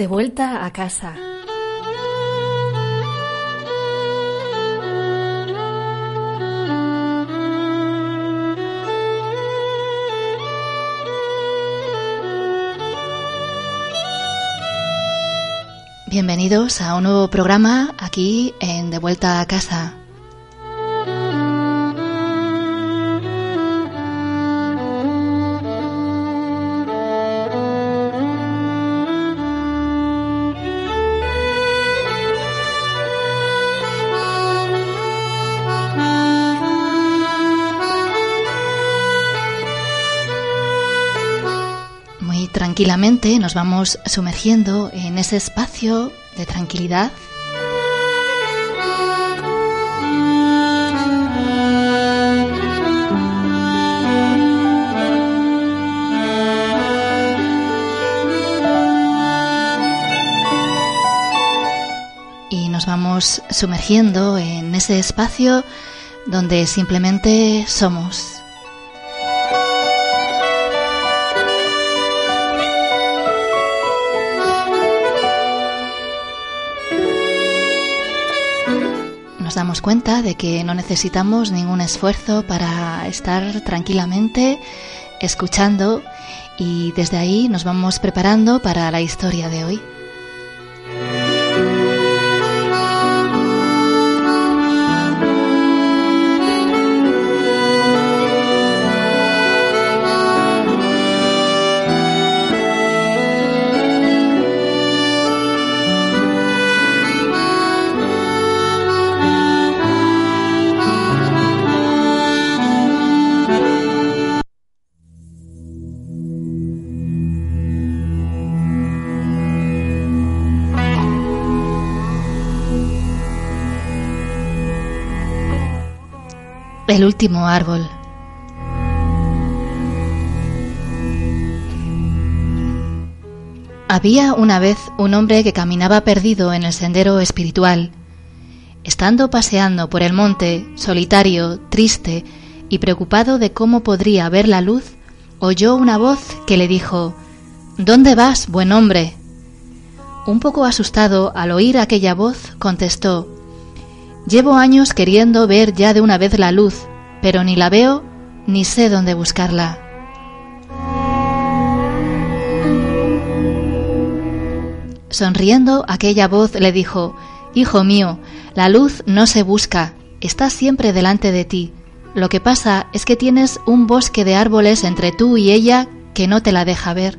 De vuelta a casa. Bienvenidos a un nuevo programa aquí en De vuelta a casa. Tranquilamente nos vamos sumergiendo en ese espacio de tranquilidad. Y nos vamos sumergiendo en ese espacio donde simplemente somos. Damos cuenta de que no necesitamos ningún esfuerzo para estar tranquilamente escuchando y desde ahí nos vamos preparando para la historia de hoy. El último árbol. Había una vez un hombre que caminaba perdido en el sendero espiritual. Estando paseando por el monte, solitario, triste y preocupado de cómo podría ver la luz, oyó una voz que le dijo ¿Dónde vas, buen hombre? Un poco asustado al oír aquella voz, contestó Llevo años queriendo ver ya de una vez la luz, pero ni la veo ni sé dónde buscarla. Sonriendo, aquella voz le dijo, Hijo mío, la luz no se busca, está siempre delante de ti. Lo que pasa es que tienes un bosque de árboles entre tú y ella que no te la deja ver.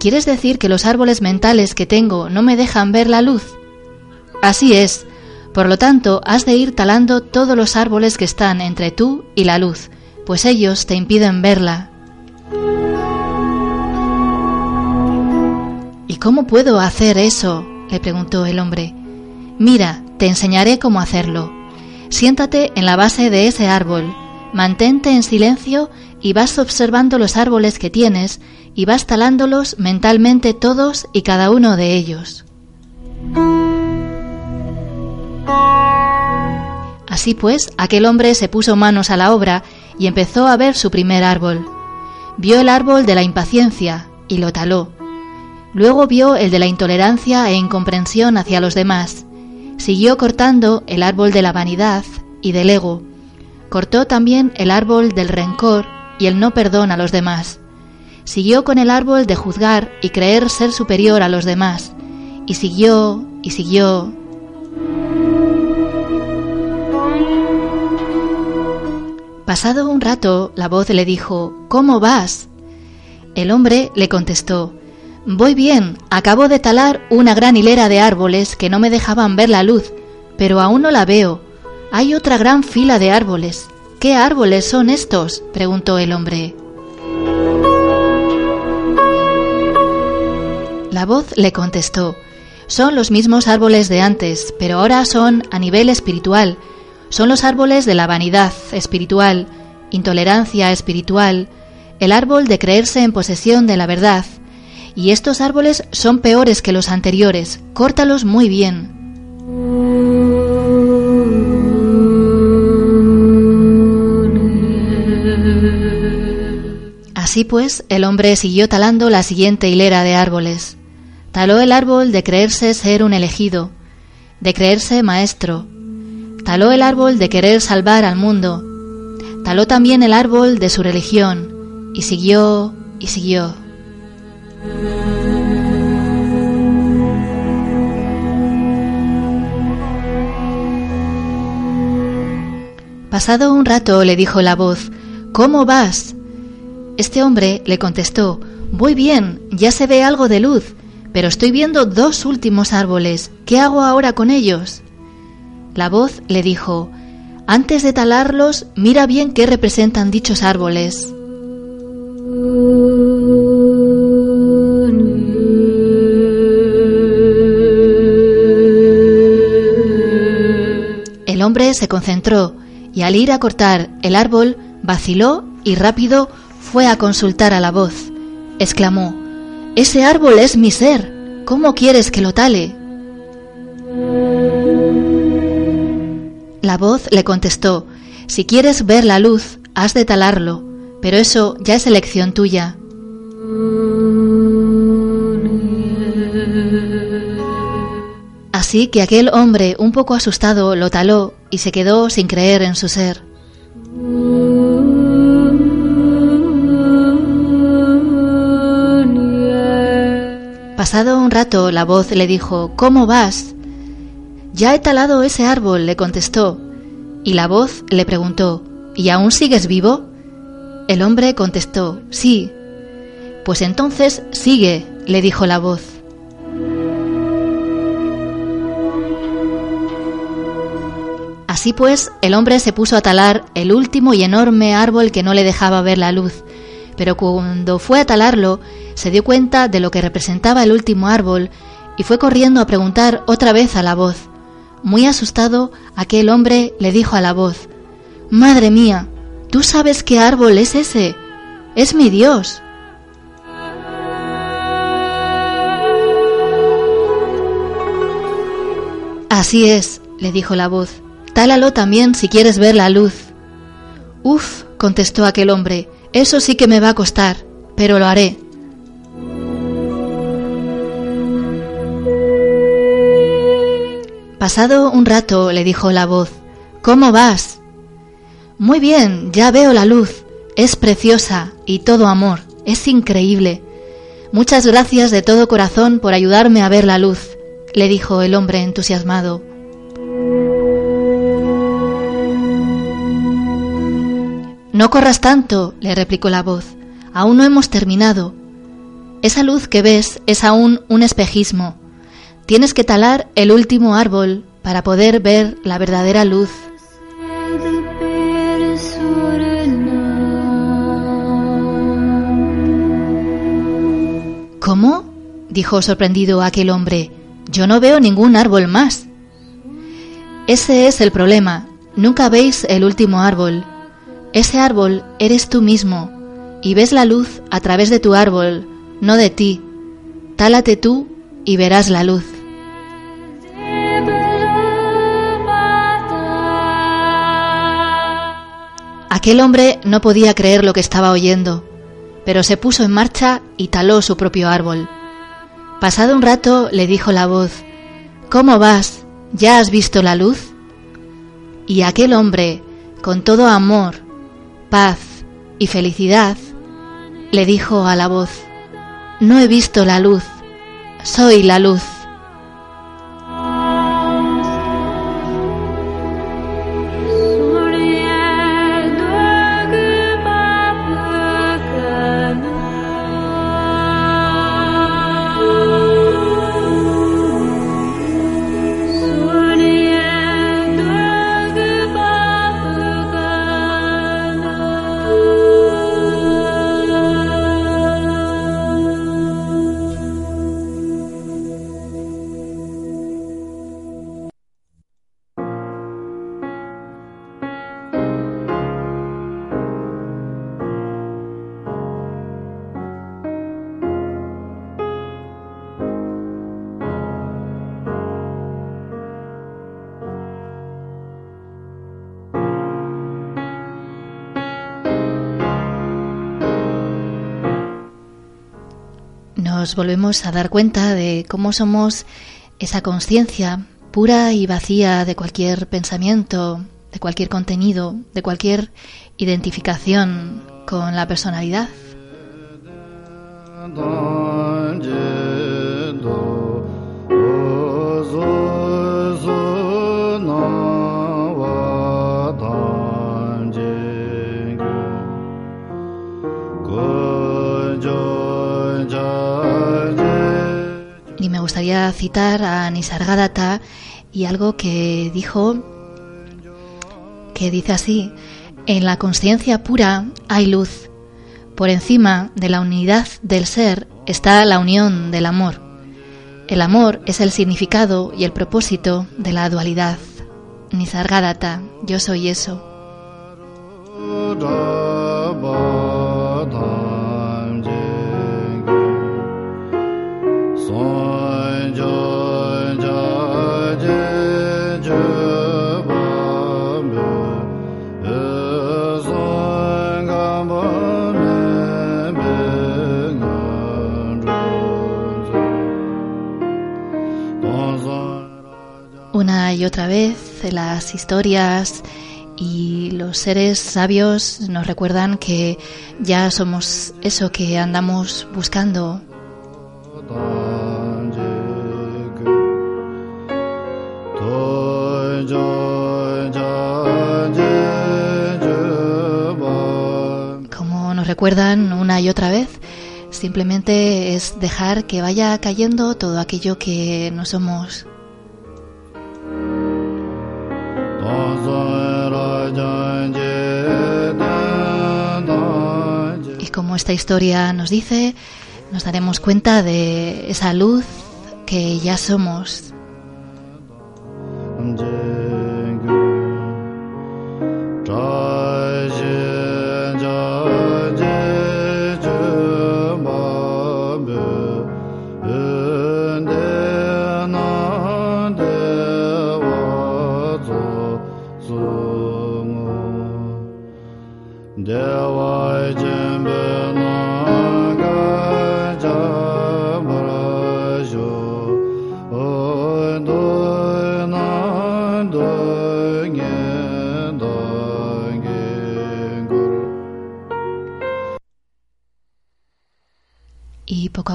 ¿Quieres decir que los árboles mentales que tengo no me dejan ver la luz? Así es. Por lo tanto, has de ir talando todos los árboles que están entre tú y la luz, pues ellos te impiden verla. ¿Y cómo puedo hacer eso? le preguntó el hombre. Mira, te enseñaré cómo hacerlo. Siéntate en la base de ese árbol, mantente en silencio y vas observando los árboles que tienes y vas talándolos mentalmente todos y cada uno de ellos. Así pues, aquel hombre se puso manos a la obra y empezó a ver su primer árbol. Vio el árbol de la impaciencia y lo taló. Luego vio el de la intolerancia e incomprensión hacia los demás. Siguió cortando el árbol de la vanidad y del ego. Cortó también el árbol del rencor y el no perdón a los demás. Siguió con el árbol de juzgar y creer ser superior a los demás. Y siguió y siguió. Pasado un rato, la voz le dijo, ¿Cómo vas? El hombre le contestó, Voy bien, acabo de talar una gran hilera de árboles que no me dejaban ver la luz, pero aún no la veo. Hay otra gran fila de árboles. ¿Qué árboles son estos? preguntó el hombre. La voz le contestó, son los mismos árboles de antes, pero ahora son a nivel espiritual. Son los árboles de la vanidad espiritual, intolerancia espiritual, el árbol de creerse en posesión de la verdad. Y estos árboles son peores que los anteriores. Córtalos muy bien. Así pues, el hombre siguió talando la siguiente hilera de árboles. Taló el árbol de creerse ser un elegido, de creerse maestro. Taló el árbol de querer salvar al mundo. Taló también el árbol de su religión, y siguió y siguió. Pasado un rato le dijo la voz, ¿Cómo vas? Este hombre le contestó, Voy bien, ya se ve algo de luz, pero estoy viendo dos últimos árboles. ¿Qué hago ahora con ellos? La voz le dijo, Antes de talarlos, mira bien qué representan dichos árboles. El hombre se concentró y al ir a cortar el árbol vaciló y rápido fue a consultar a la voz. Exclamó, Ese árbol es mi ser. ¿Cómo quieres que lo tale? La voz le contestó, Si quieres ver la luz, has de talarlo, pero eso ya es elección tuya. Así que aquel hombre, un poco asustado, lo taló y se quedó sin creer en su ser. Pasado un rato, la voz le dijo, ¿Cómo vas? Ya he talado ese árbol, le contestó. Y la voz le preguntó, ¿Y aún sigues vivo? El hombre contestó, Sí. Pues entonces sigue, le dijo la voz. Así pues, el hombre se puso a talar el último y enorme árbol que no le dejaba ver la luz, pero cuando fue a talarlo, se dio cuenta de lo que representaba el último árbol y fue corriendo a preguntar otra vez a la voz. Muy asustado, aquel hombre le dijo a la voz, Madre mía, ¿tú sabes qué árbol es ese? Es mi Dios. Así es, le dijo la voz. Tálalo también si quieres ver la luz. Uf, contestó aquel hombre, eso sí que me va a costar, pero lo haré. Pasado un rato le dijo la voz, ¿Cómo vas? Muy bien, ya veo la luz. Es preciosa y todo amor. Es increíble. Muchas gracias de todo corazón por ayudarme a ver la luz, le dijo el hombre entusiasmado. No corras tanto, le replicó la voz. Aún no hemos terminado. Esa luz que ves es aún un espejismo. Tienes que talar el último árbol para poder ver la verdadera luz. ¿Cómo? dijo sorprendido aquel hombre. Yo no veo ningún árbol más. Ese es el problema. Nunca veis el último árbol. Ese árbol eres tú mismo y ves la luz a través de tu árbol, no de ti. Tálate tú y verás la luz. Aquel hombre no podía creer lo que estaba oyendo, pero se puso en marcha y taló su propio árbol. Pasado un rato le dijo la voz, ¿Cómo vas? ¿ya has visto la luz? Y aquel hombre, con todo amor, paz y felicidad, le dijo a la voz, No he visto la luz, soy la luz. Nos volvemos a dar cuenta de cómo somos esa conciencia pura y vacía de cualquier pensamiento, de cualquier contenido, de cualquier identificación con la personalidad. Gustaría citar a Nisargadatta y algo que dijo, que dice así, en la conciencia pura hay luz. Por encima de la unidad del ser está la unión del amor. El amor es el significado y el propósito de la dualidad. Nisargadatta, yo soy eso. Otra vez las historias y los seres sabios nos recuerdan que ya somos eso que andamos buscando. Como nos recuerdan una y otra vez, simplemente es dejar que vaya cayendo todo aquello que no somos. Y como esta historia nos dice, nos daremos cuenta de esa luz que ya somos.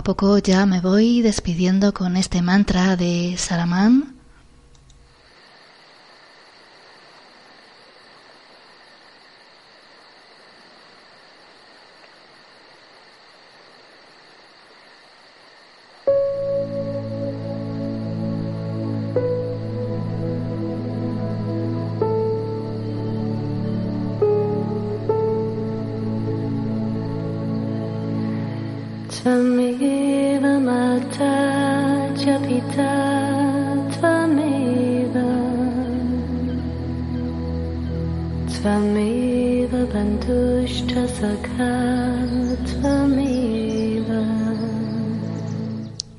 Poco ya me voy despidiendo con este mantra de Salamán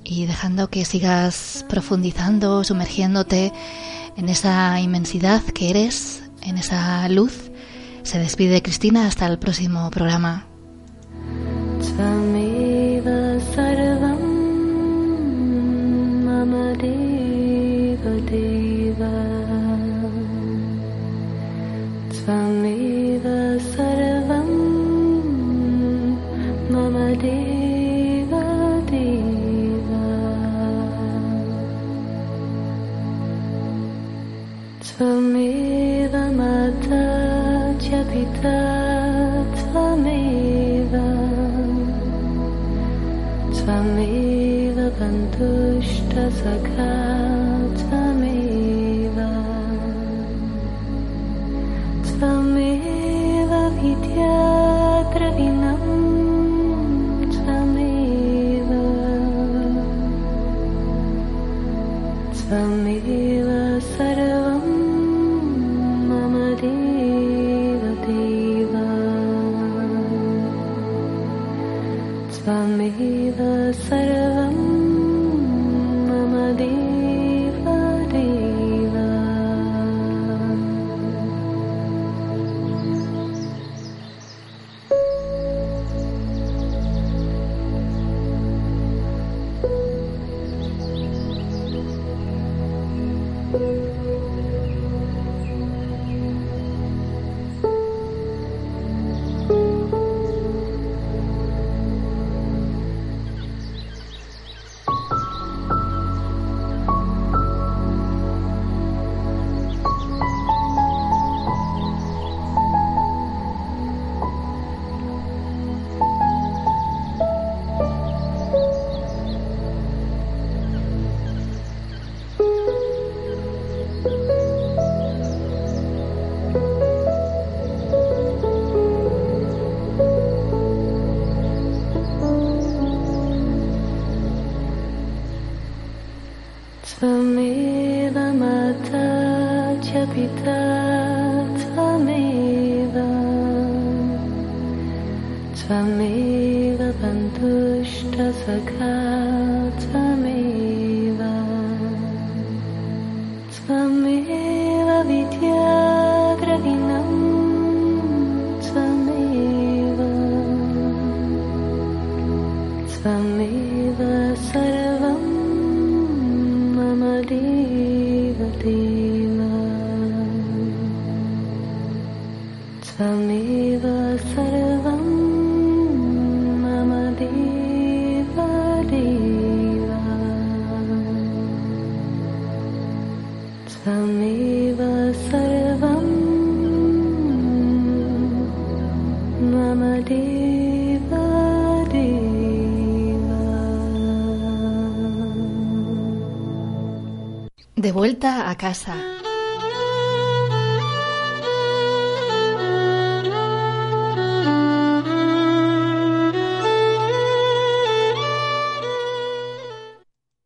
Y dejando que sigas profundizando, sumergiéndote en esa inmensidad que eres, en esa luz, se despide Cristina hasta el próximo programa. Tvameva Bandhushta Sakata. त्वमेव बन्धुष्ट सखा casa.